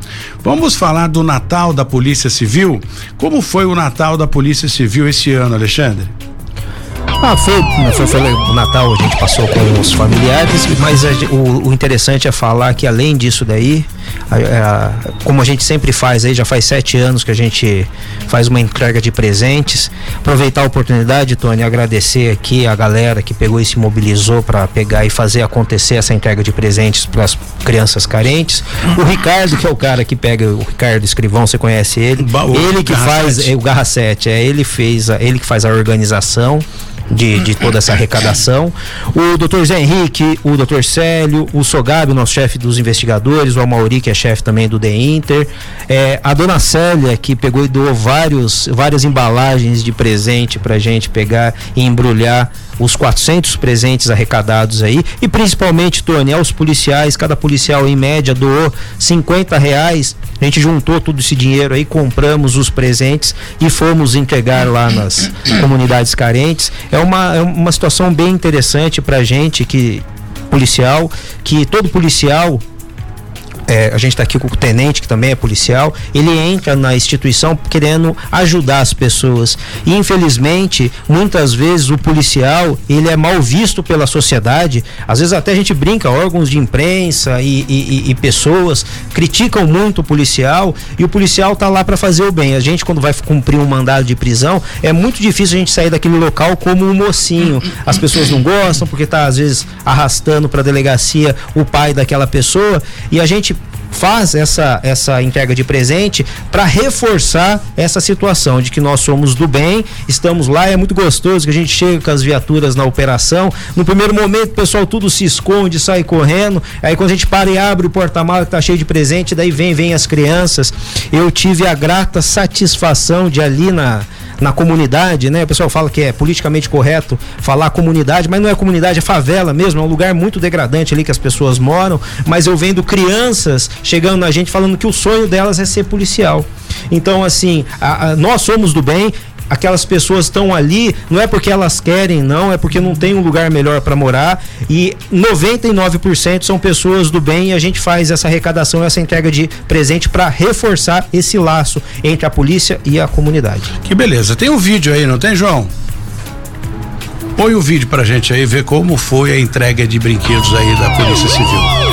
Vamos falar do Natal da Polícia Civil. Como foi o Natal da Polícia Civil esse ano, Alexandre? Ah, foi, foi, foi o Natal, a gente passou com os familiares, mas a, o, o, interessante é falar que além disso daí, como a gente sempre faz aí, já faz sete anos que a gente faz uma entrega de presentes. Aproveitar a oportunidade, Tony, agradecer aqui a galera que pegou e se mobilizou para pegar e fazer acontecer essa entrega de presentes para as crianças carentes. O Ricardo, que é o cara que pega, o Ricardo Escrivão, você conhece ele? ele que faz, é, o Garra 7, é, ele fez, ele que faz a organização de, de toda essa arrecadação. O doutor Zé Henrique, o doutor Célio, o Sogabi, nosso chefe dos investigadores, o Amauri, que é chefe também do The Inter, é, a dona Célia, que pegou e doou vários, várias embalagens de presente pra gente pegar e embrulhar os 400 presentes arrecadados aí e principalmente, Tony, aos policiais, cada policial em média doou 50 reais. A gente juntou todo esse dinheiro aí, compramos os presentes e fomos entregar lá nas comunidades carentes. É uma, é uma situação bem interessante pra gente que policial, que todo policial é, a gente está aqui com o tenente, que também é policial, ele entra na instituição querendo ajudar as pessoas. E infelizmente, muitas vezes o policial, ele é mal visto pela sociedade, às vezes até a gente brinca, órgãos de imprensa e, e, e pessoas criticam muito o policial e o policial tá lá para fazer o bem. A gente, quando vai cumprir um mandado de prisão, é muito difícil a gente sair daquele local como um mocinho. As pessoas não gostam porque tá às vezes arrastando para delegacia o pai daquela pessoa e a gente faz essa, essa entrega de presente para reforçar essa situação de que nós somos do bem, estamos lá, é muito gostoso que a gente chega com as viaturas na operação. No primeiro momento, o pessoal tudo se esconde, sai correndo. Aí quando a gente para e abre o porta-malas que tá cheio de presente, daí vem, vem as crianças. Eu tive a grata satisfação de ali na na comunidade, né? O pessoal fala que é politicamente correto falar comunidade, mas não é comunidade, é favela mesmo, é um lugar muito degradante ali que as pessoas moram, mas eu vendo crianças chegando na gente falando que o sonho delas é ser policial. Então, assim, a, a, nós somos do bem, aquelas pessoas estão ali, não é porque elas querem, não, é porque não tem um lugar melhor para morar. E 99% são pessoas do bem e a gente faz essa arrecadação, essa entrega de presente para reforçar esse laço entre a polícia e a comunidade. Que beleza. Tem um vídeo aí, não tem, João? Põe o vídeo pra gente aí ver como foi a entrega de brinquedos aí da Polícia Civil.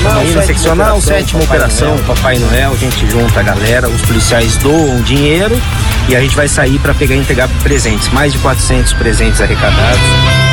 Marina seccional, sétima operação, Papai Noel, a gente junta a galera, os policiais doam dinheiro e a gente vai sair para pegar e entregar presentes, mais de 400 presentes arrecadados.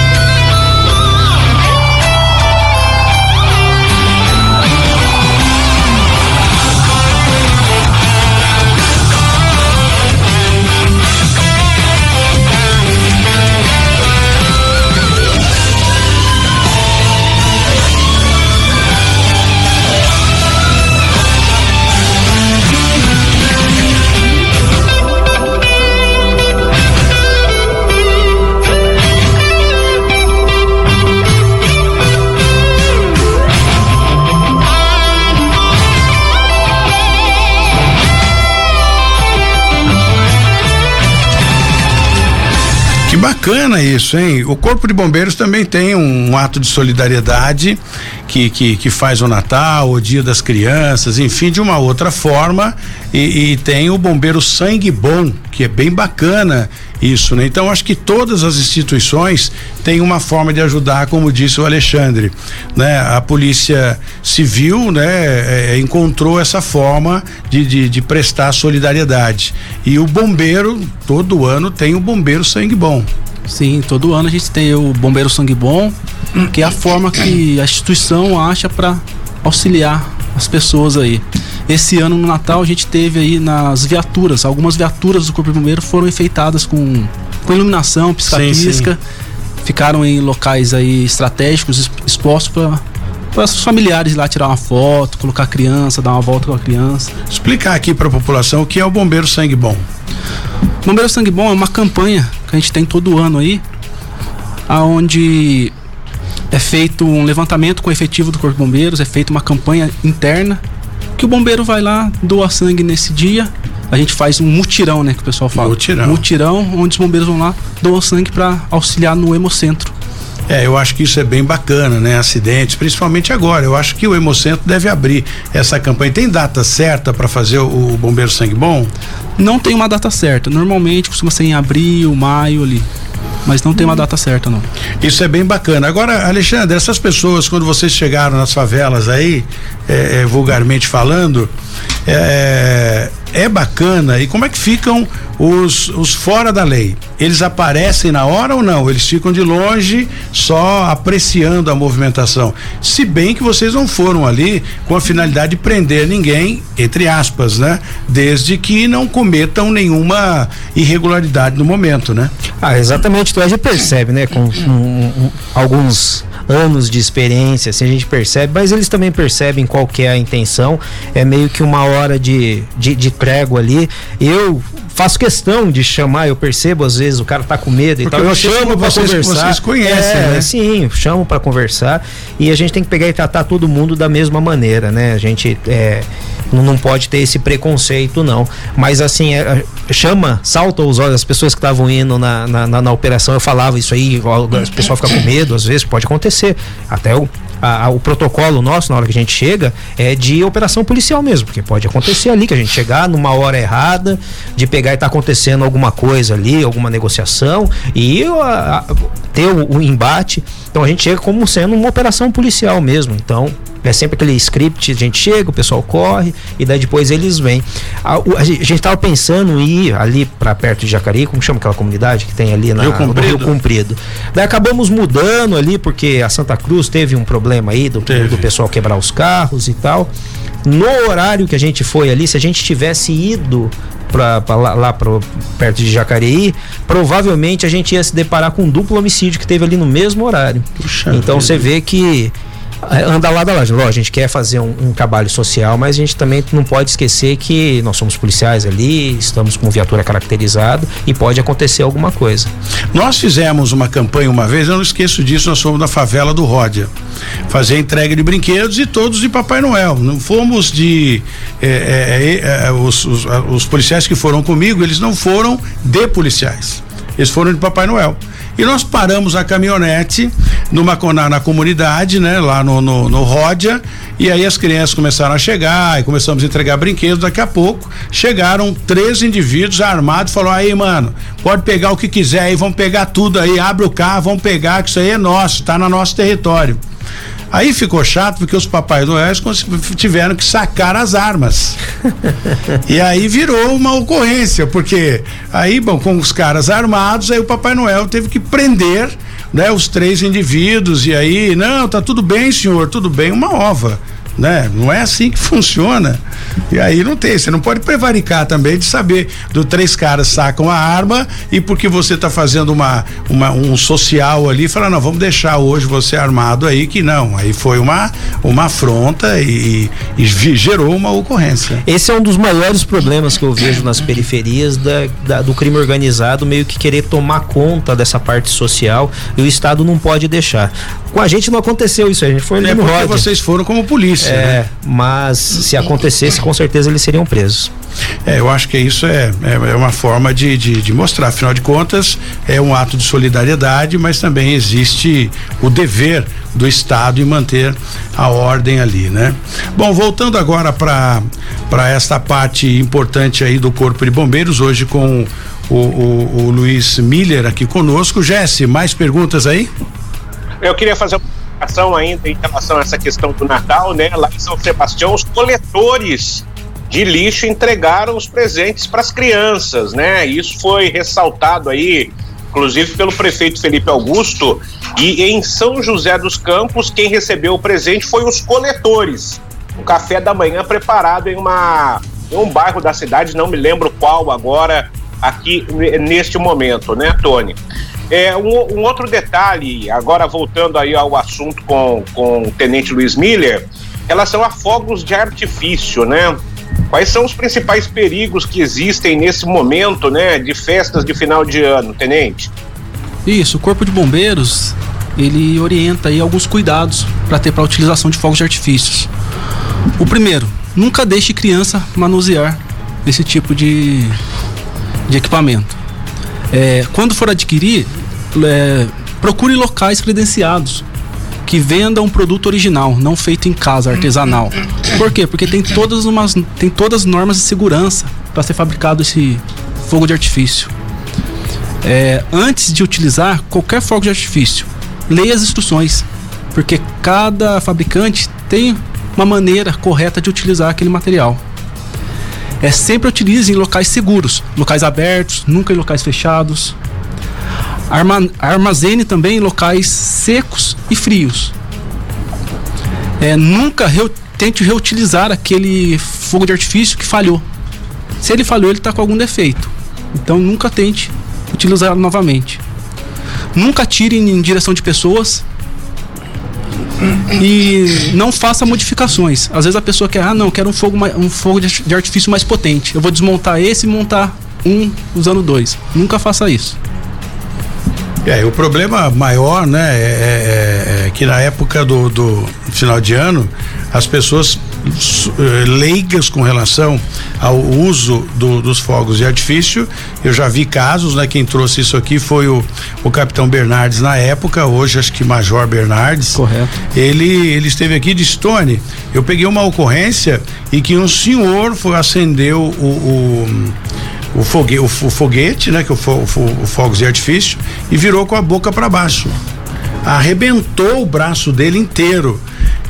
Bacana isso, hein? O Corpo de Bombeiros também tem um ato de solidariedade que, que, que faz o Natal, o Dia das Crianças, enfim, de uma outra forma. E, e tem o Bombeiro Sangue Bom, que é bem bacana isso, né? Então acho que todas as instituições têm uma forma de ajudar, como disse o Alexandre, né? A Polícia Civil, né? É, é encontrou essa forma de, de, de, prestar solidariedade e o bombeiro todo ano tem o bombeiro sangue bom. Sim, todo ano a gente tem o bombeiro sangue bom, que é a forma que a instituição acha para auxiliar as pessoas aí. Esse ano no Natal a gente teve aí nas viaturas, algumas viaturas do Corpo de Bombeiro foram enfeitadas com, com iluminação, pisca-pisca. Ficaram em locais aí estratégicos expostos para para os familiares lá tirar uma foto, colocar a criança, dar uma volta com a criança. Explicar aqui para a população o que é o Bombeiro Sangue Bom. Bombeiro Sangue Bom é uma campanha que a gente tem todo ano aí, aonde é feito um levantamento com o efetivo do Corpo de Bombeiros, é feita uma campanha interna que o bombeiro vai lá, doa sangue nesse dia. A gente faz um mutirão, né, que o pessoal fala. Mutirão. Mutirão, onde os bombeiros vão lá, doam sangue para auxiliar no hemocentro. É, eu acho que isso é bem bacana, né? Acidentes, principalmente agora. Eu acho que o Hemocentro deve abrir essa campanha. Tem data certa para fazer o, o, Bombeiro Sangue Bom? Não tem uma data certa. Normalmente costuma ser em abril, maio ali mas não tem uma data certa, não. Isso é bem bacana. Agora, Alexandre, essas pessoas, quando vocês chegaram nas favelas aí, é, é, vulgarmente falando, é, é bacana. E como é que ficam os, os fora da lei? Eles aparecem na hora ou não? Eles ficam de longe só apreciando a movimentação. Se bem que vocês não foram ali com a finalidade de prender ninguém, entre aspas, né? Desde que não cometam nenhuma irregularidade no momento, né? Ah, exatamente. Tu já percebe, né? Com, com alguns anos de experiência, assim, a gente percebe, mas eles também percebem qual que é a intenção. É meio que uma hora de, de, de prego ali. Eu faço questão de chamar, eu percebo às vezes o cara tá com medo Porque e tal. Eu chamo para conversar. Vocês conhecem, é, né? Sim, chamo para conversar e a gente tem que pegar e tratar todo mundo da mesma maneira, né? A gente é, não pode ter esse preconceito não, mas assim é, chama, salta os olhos as pessoas que estavam indo na, na, na, na, operação. Eu falava isso aí, o pessoal fica com medo, às vezes pode acontecer. Até o a, a, o protocolo nosso na hora que a gente chega é de operação policial mesmo, porque pode acontecer ali que a gente chegar numa hora errada, de pegar e tá acontecendo alguma coisa ali, alguma negociação e a, ter o, o embate. Então a gente chega como sendo uma operação policial mesmo. Então é sempre aquele script, a gente chega, o pessoal corre e daí depois eles vêm. A, a, gente estava pensando em ir ali para perto de Jacareí, como chama aquela comunidade que tem ali na Rio Comprido. Rio Comprido. Daí acabamos mudando ali porque a Santa Cruz teve um problema aí do, do pessoal quebrar os carros e tal. No horário que a gente foi ali, se a gente tivesse ido pra, pra lá, lá pro, perto de Jacareí, provavelmente a gente ia se deparar com um duplo homicídio que teve ali no mesmo horário. Puxa então você vê que anda lado a lado. A gente quer fazer um, um, trabalho social, mas a gente também não pode esquecer que nós somos policiais ali, estamos com viatura caracterizado e pode acontecer alguma coisa. Nós fizemos uma campanha uma vez, eu não esqueço disso, nós fomos na favela do Ródia fazer entrega de brinquedos e todos de Papai Noel. Não fomos de. É, é, é, é os, os, os policiais que foram comigo, eles não foram de policiais. Eles foram de Papai Noel. E nós paramos a caminhonete numa na, na comunidade, né, lá no, no, no Ródia, e aí as crianças começaram a chegar e começamos a entregar brinquedos. Daqui a pouco chegaram três indivíduos armados, falou aí, mano, pode pegar o que quiser aí, vamos pegar tudo aí, abre o carro, vamos pegar, que isso aí é nosso, tá no nosso território. Aí ficou chato porque os Papai Noel tiveram que sacar as armas. e aí virou uma ocorrência, porque aí, bom, com os caras armados, aí o Papai Noel teve que prender né, os três indivíduos e aí, não, tá tudo bem, senhor, tudo bem, uma ova né? Não é assim que funciona. E aí não tem, você não pode prevaricar também de saber do três caras sacam a arma e porque você está fazendo uma, uma um social ali, fala não, vamos deixar hoje você armado aí que não. Aí foi uma uma afronta e, e gerou uma ocorrência. Esse é um dos maiores problemas que eu vejo nas periferias da, da, do crime organizado, meio que querer tomar conta dessa parte social e o Estado não pode deixar. Com a gente não aconteceu isso, a gente foi é porque vocês foram como polícia. É, né? mas se acontecesse, com certeza eles seriam presos. É, eu acho que isso é, é, é uma forma de, de, de, mostrar. Afinal de contas, é um ato de solidariedade, mas também existe o dever do Estado em manter a ordem ali, né? Bom, voltando agora para para esta parte importante aí do Corpo de Bombeiros, hoje com o, o, o Luiz Miller aqui conosco. Jesse, mais perguntas aí? Eu queria fazer uma ação ainda em relação a essa questão do Natal, né? Lá em São Sebastião, os coletores de lixo entregaram os presentes para as crianças, né? Isso foi ressaltado aí, inclusive pelo prefeito Felipe Augusto. E em São José dos Campos, quem recebeu o presente foi os coletores. Um café da manhã preparado em uma em um bairro da cidade, não me lembro qual agora, aqui neste momento, né, Tony? É, um, um, outro detalhe, agora voltando aí ao assunto com, com o Tenente Luiz Miller, relação a fogos de artifício, né? Quais são os principais perigos que existem nesse momento, né, de festas de final de ano, Tenente? Isso, o Corpo de Bombeiros, ele orienta aí alguns cuidados para ter para a utilização de fogos de artifícios. O primeiro, nunca deixe criança manusear esse tipo de, de equipamento. É, quando for adquirir, é, procure locais credenciados que vendam um produto original, não feito em casa, artesanal. Por quê? Porque tem todas, umas, tem todas as normas de segurança para ser fabricado esse fogo de artifício. É, antes de utilizar qualquer fogo de artifício, leia as instruções, porque cada fabricante tem uma maneira correta de utilizar aquele material. É sempre utilize em locais seguros, locais abertos, nunca em locais fechados. Arma, armazene também em locais secos e frios. É, nunca tente reutilizar aquele fogo de artifício que falhou. Se ele falhou, ele está com algum defeito. Então nunca tente utilizar novamente. Nunca tire em direção de pessoas e não faça modificações. Às vezes a pessoa quer, ah, não, quero um fogo, um fogo de artifício mais potente. Eu vou desmontar esse e montar um usando dois. Nunca faça isso. É, o problema maior, né, é, é, é que na época do, do, final de ano, as pessoas eh, leigas com relação ao uso do, dos fogos de artifício, eu já vi casos, né? Quem trouxe isso aqui foi o, o capitão Bernardes na época, hoje acho que Major Bernardes. Correto. Ele, ele esteve aqui de Stone. Eu peguei uma ocorrência e que um senhor foi acendeu o, o o, fogue, o, o foguete, né? Que o, o, o fogos de artifício e virou com a boca para baixo. Arrebentou o braço dele inteiro.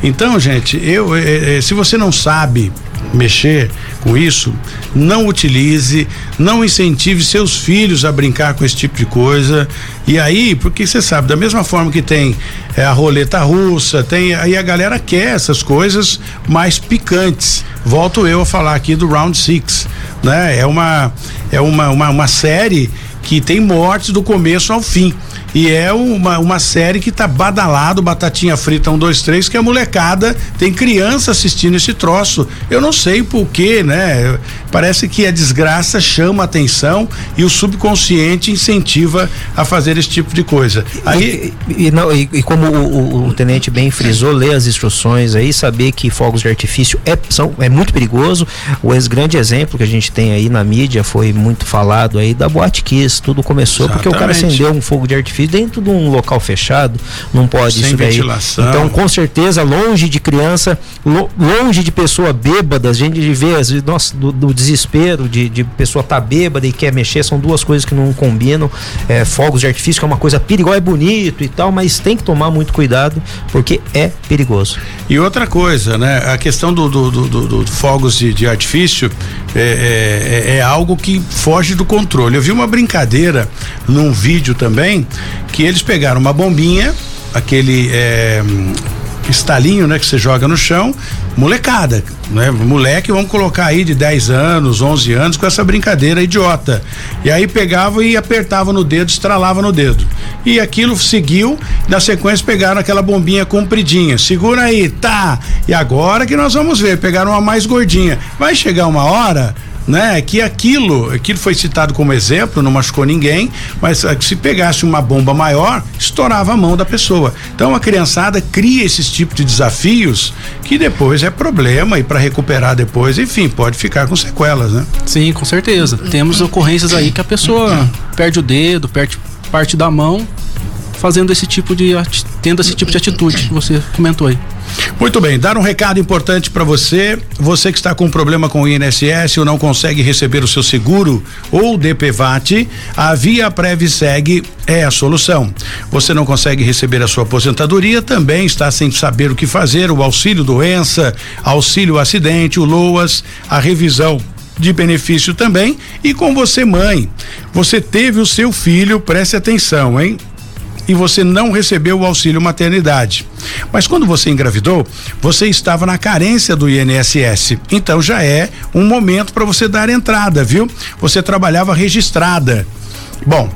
Então, gente, eu, eh, eh, se você não sabe mexer com isso, não utilize, não incentive seus filhos a brincar com esse tipo de coisa. E aí, porque você sabe, da mesma forma que tem é, a roleta russa, tem aí a galera quer essas coisas mais picantes. Volto eu a falar aqui do Round Six, né? É uma é uma, uma, uma série que tem mortes do começo ao fim. E é uma, uma série que tá badalado, batatinha frita um, dois, três, que a molecada tem criança assistindo esse troço. Eu não sei por quê, né? Parece que a desgraça chama a atenção e o subconsciente incentiva a fazer esse tipo de coisa. Aí e, e, não, e, e como o, o, o, tenente bem frisou, ler as instruções aí, saber que fogos de artifício é, são, é muito perigoso. O grande exemplo que a gente tem aí na mídia foi muito falado aí da Boate Kiss. Tudo começou Exatamente. porque o cara acendeu um fogo de artifício dentro de um local fechado. Não pode Sem isso daí. Ventilação. Então, com certeza, longe de criança, lo, longe de pessoa bêbada, a gente vê, nossa, do, do desespero de, de pessoa tá bêbada e quer mexer, são duas coisas que não combinam. É, fogos de artifício que é uma coisa perigosa, é bonito e tal, mas tem que tomar muito cuidado porque é perigoso. E outra coisa, né? A questão do, do, do, do fogos de, de artifício é, é, é, algo que foge do controle. Eu vi uma brincadeira num vídeo também que eles pegaram uma bombinha, aquele é, estalinho, né, que você joga no chão, molecada, né? Moleque, vamos colocar aí de 10 anos, 11 anos com essa brincadeira idiota. E aí pegava e apertava no dedo, estralava no dedo. E aquilo seguiu, na sequência pegaram aquela bombinha compridinha. Segura aí, tá. E agora que nós vamos ver, pegaram uma mais gordinha. Vai chegar uma hora né? Que aquilo, aquilo foi citado como exemplo, não machucou ninguém, mas ah, se pegasse uma bomba maior, estourava a mão da pessoa. Então a criançada cria esses tipos de desafios que depois é problema e para recuperar depois, enfim, pode ficar com sequelas, né? Sim, com certeza. Temos ocorrências aí que a pessoa perde o dedo, perde parte da mão fazendo esse tipo de tendo esse tipo de atitude que você comentou aí. Muito bem, dar um recado importante para você, você que está com problema com o INSS ou não consegue receber o seu seguro ou DPVAT, a Via Previseg é a solução. Você não consegue receber a sua aposentadoria, também está sem saber o que fazer, o auxílio doença, auxílio acidente, o LOAS, a revisão de benefício também. E com você, mãe, você teve o seu filho, preste atenção, hein? E você não recebeu o auxílio maternidade. Mas quando você engravidou, você estava na carência do INSS. Então já é um momento para você dar entrada, viu? Você trabalhava registrada. Bom,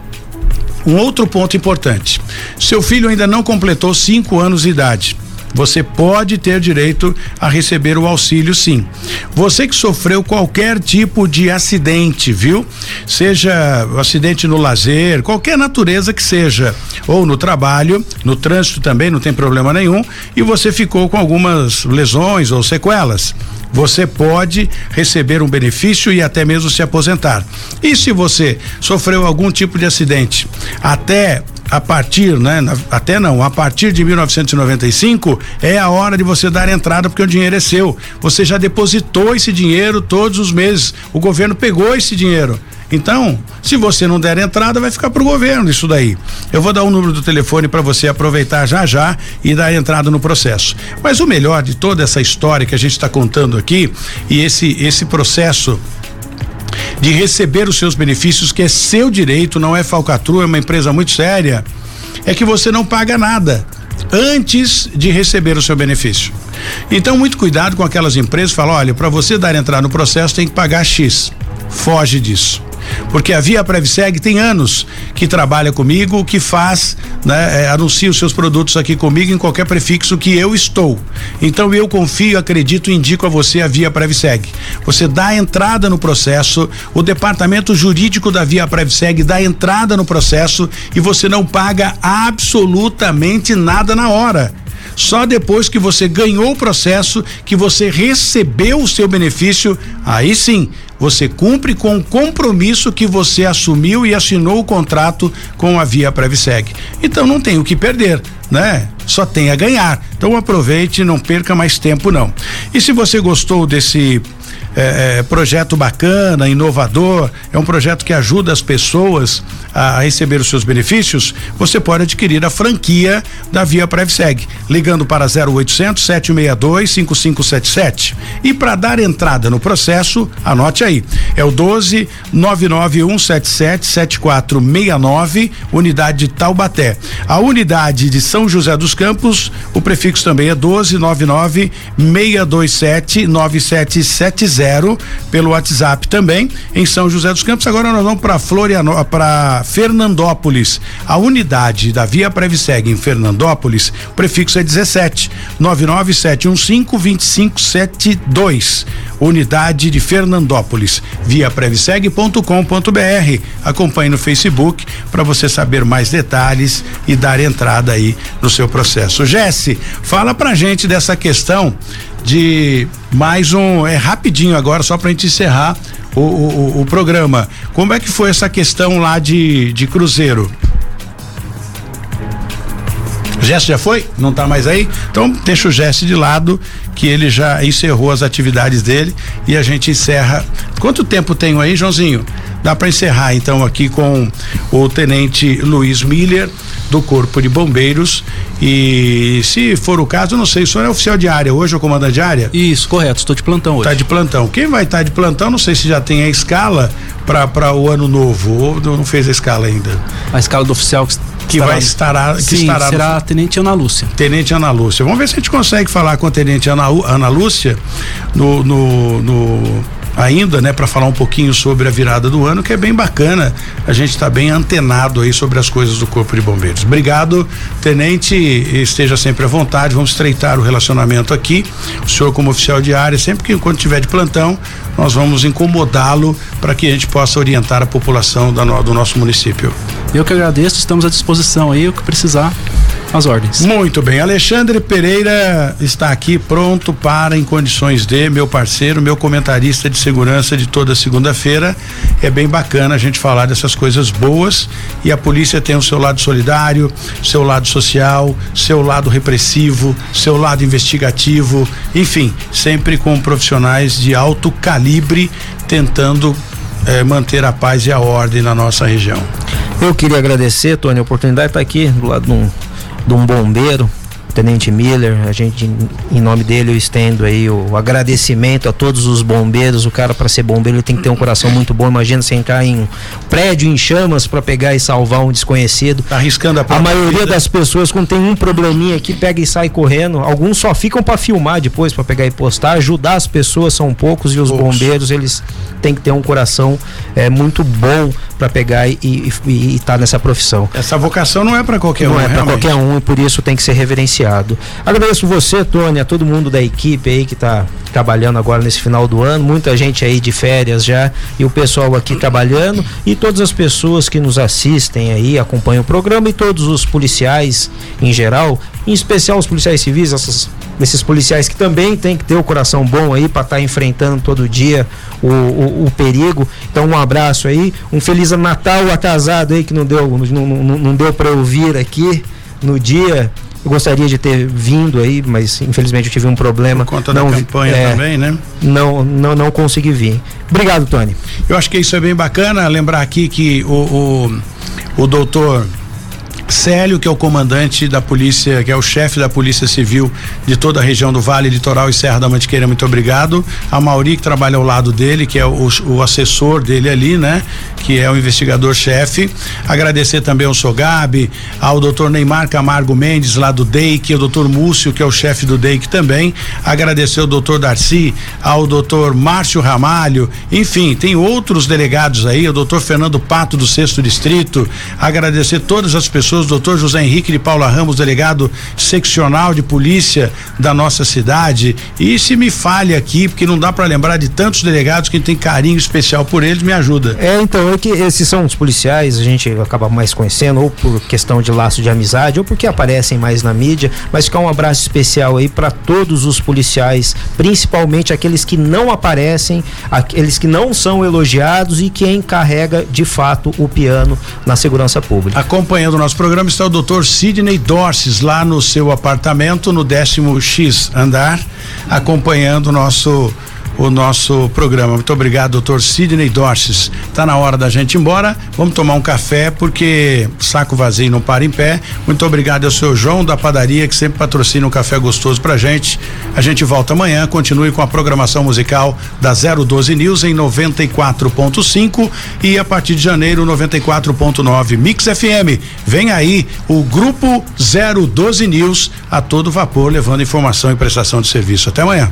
um outro ponto importante: seu filho ainda não completou cinco anos de idade. Você pode ter direito a receber o auxílio sim. Você que sofreu qualquer tipo de acidente, viu? Seja acidente no lazer, qualquer natureza que seja, ou no trabalho, no trânsito também, não tem problema nenhum, e você ficou com algumas lesões ou sequelas você pode receber um benefício e até mesmo se aposentar. E se você sofreu algum tipo de acidente até a partir, né? Até não, a partir de 1995 é a hora de você dar entrada porque o dinheiro é seu. Você já depositou esse dinheiro todos os meses. O governo pegou esse dinheiro. Então, se você não der entrada, vai ficar pro governo isso daí. Eu vou dar o um número do telefone para você aproveitar já já e dar entrada no processo. Mas o melhor de toda essa história que a gente está contando aqui e esse esse processo de receber os seus benefícios, que é seu direito, não é falcatrua, é uma empresa muito séria, é que você não paga nada antes de receber o seu benefício. Então, muito cuidado com aquelas empresas que falam: olha, para você dar entrada no processo tem que pagar X. Foge disso. Porque a Via Previseg tem anos que trabalha comigo, que faz, né, é, anuncia os seus produtos aqui comigo em qualquer prefixo que eu estou. Então eu confio, acredito e indico a você a Via Previseg. Você dá entrada no processo, o departamento jurídico da Via Previseg dá entrada no processo e você não paga absolutamente nada na hora. Só depois que você ganhou o processo, que você recebeu o seu benefício, aí sim você cumpre com o compromisso que você assumiu e assinou o contrato com a Via Previseg. Então não tem o que perder, né? Só tem a ganhar. Então aproveite, não perca mais tempo não. E se você gostou desse é, é, projeto bacana, inovador, é um projeto que ajuda as pessoas a receber os seus benefícios, você pode adquirir a franquia da Via Prevseg, ligando para 0800 762 5577. E para dar entrada no processo, anote aí, é o 12 99177 7469, unidade de Taubaté. A unidade de São José dos Campos, o prefixo também é 12 99 627 9777 70 pelo WhatsApp também em São José dos Campos. Agora nós vamos para Florianópolis, para Fernandópolis. A unidade da Via Previseg em Fernandópolis, o prefixo é 17 99715 2572. Unidade de Fernandópolis, via previseg.com.br. Acompanhe no Facebook para você saber mais detalhes e dar entrada aí no seu processo. Jesse, fala pra gente dessa questão de mais um. É rapidinho agora, só pra gente encerrar o, o, o programa. Como é que foi essa questão lá de, de Cruzeiro? Jesse já foi? Não está mais aí? Então deixa o Jesse de lado, que ele já encerrou as atividades dele e a gente encerra. Quanto tempo tenho aí, Joãozinho? Dá para encerrar então aqui com o tenente Luiz Miller do Corpo de Bombeiros e se for o caso, não sei, o senhor é oficial de área hoje ou comandante de área? Isso, correto, estou de plantão hoje. Tá de plantão. Quem vai estar tá de plantão, não sei se já tem a escala para o ano novo ou não fez a escala ainda. A escala do oficial que que estará, vai estar que sim, estará será no, Tenente Ana Lúcia. Tenente Ana Lúcia. Vamos ver se a gente consegue falar com a Tenente Ana, Ana Lúcia no, no, no ainda, né, para falar um pouquinho sobre a virada do ano, que é bem bacana. A gente está bem antenado aí sobre as coisas do Corpo de Bombeiros. Obrigado, tenente, esteja sempre à vontade. Vamos estreitar o relacionamento aqui. O senhor como oficial de área, sempre que quando tiver de plantão, nós vamos incomodá-lo para que a gente possa orientar a população do nosso município. Eu que agradeço, estamos à disposição aí, o que precisar as ordens. Muito bem. Alexandre Pereira está aqui pronto para, em condições de, meu parceiro, meu comentarista de segurança de toda segunda-feira. É bem bacana a gente falar dessas coisas boas e a polícia tem o seu lado solidário, seu lado social, seu lado repressivo, seu lado investigativo, enfim, sempre com profissionais de alto calibre tentando eh, manter a paz e a ordem na nossa região. Eu queria agradecer, Tony, a oportunidade de estar aqui do lado de um de um bombeiro, Tenente Miller, a gente, em nome dele, eu estendo aí o agradecimento a todos os bombeiros. O cara, para ser bombeiro, ele tem que ter um coração muito bom. Imagina você entrar em um prédio em chamas para pegar e salvar um desconhecido. Tá arriscando a A maioria vida. das pessoas, quando tem um probleminha aqui, pega e sai correndo. Alguns só ficam para filmar depois, para pegar e postar. Ajudar as pessoas são poucos e os poucos. bombeiros, eles têm que ter um coração é, muito bom para pegar e estar tá nessa profissão. Essa vocação não é para qualquer não um. Não é para qualquer um e por isso tem que ser reverenciado anunciado. Agradeço você, Tony, a todo mundo da equipe aí que está trabalhando agora nesse final do ano, muita gente aí de férias já e o pessoal aqui trabalhando e todas as pessoas que nos assistem aí, acompanham o programa e todos os policiais em geral, em especial os policiais civis, essas, esses policiais que também tem que ter o coração bom aí para estar tá enfrentando todo dia o, o, o, perigo. Então um abraço aí, um feliz Natal atrasado aí que não deu não, não, não deu para ouvir aqui no dia eu gostaria de ter vindo aí, mas infelizmente eu tive um problema. Por conta não, da campanha é, também, né? Não, não, não consegui vir. Obrigado, Tony. Eu acho que isso é bem bacana. Lembrar aqui que o, o, o doutor Célio, que é o comandante da polícia, que é o chefe da Polícia Civil de toda a região do Vale, Litoral e Serra da Mantiqueira, muito obrigado. A Mauri, que trabalha ao lado dele, que é o, o assessor dele ali, né? Que é o investigador-chefe. Agradecer também ao Sogab, ao doutor Neymar Camargo Mendes, lá do DEIC, ao doutor Múcio, que é o chefe do DEIC também. Agradecer ao doutor Darcy, ao doutor Márcio Ramalho, enfim, tem outros delegados aí, o doutor Fernando Pato, do sexto distrito. Agradecer todas as pessoas pessoas, doutor José Henrique de Paula Ramos, delegado seccional de polícia da nossa cidade. E se me falha aqui, porque não dá para lembrar de tantos delegados que tem carinho especial por eles, me ajuda. É, então, é que esses são os policiais, a gente acaba mais conhecendo, ou por questão de laço de amizade, ou porque aparecem mais na mídia, mas ficar um abraço especial aí para todos os policiais, principalmente aqueles que não aparecem, aqueles que não são elogiados e quem carrega de fato o piano na segurança pública. Acompanhando o nosso programa está o doutor Sidney Dorces, lá no seu apartamento, no décimo X andar, acompanhando o nosso o nosso programa. Muito obrigado, doutor Sidney Dorces. Tá na hora da gente ir embora. Vamos tomar um café, porque saco vazio não para em pé. Muito obrigado ao seu João da padaria, que sempre patrocina um café gostoso pra gente. A gente volta amanhã, continue com a programação musical da 012 News em 94.5 e a partir de janeiro 94.9 Mix FM. Vem aí o grupo 012 News a todo vapor, levando informação e prestação de serviço. Até amanhã.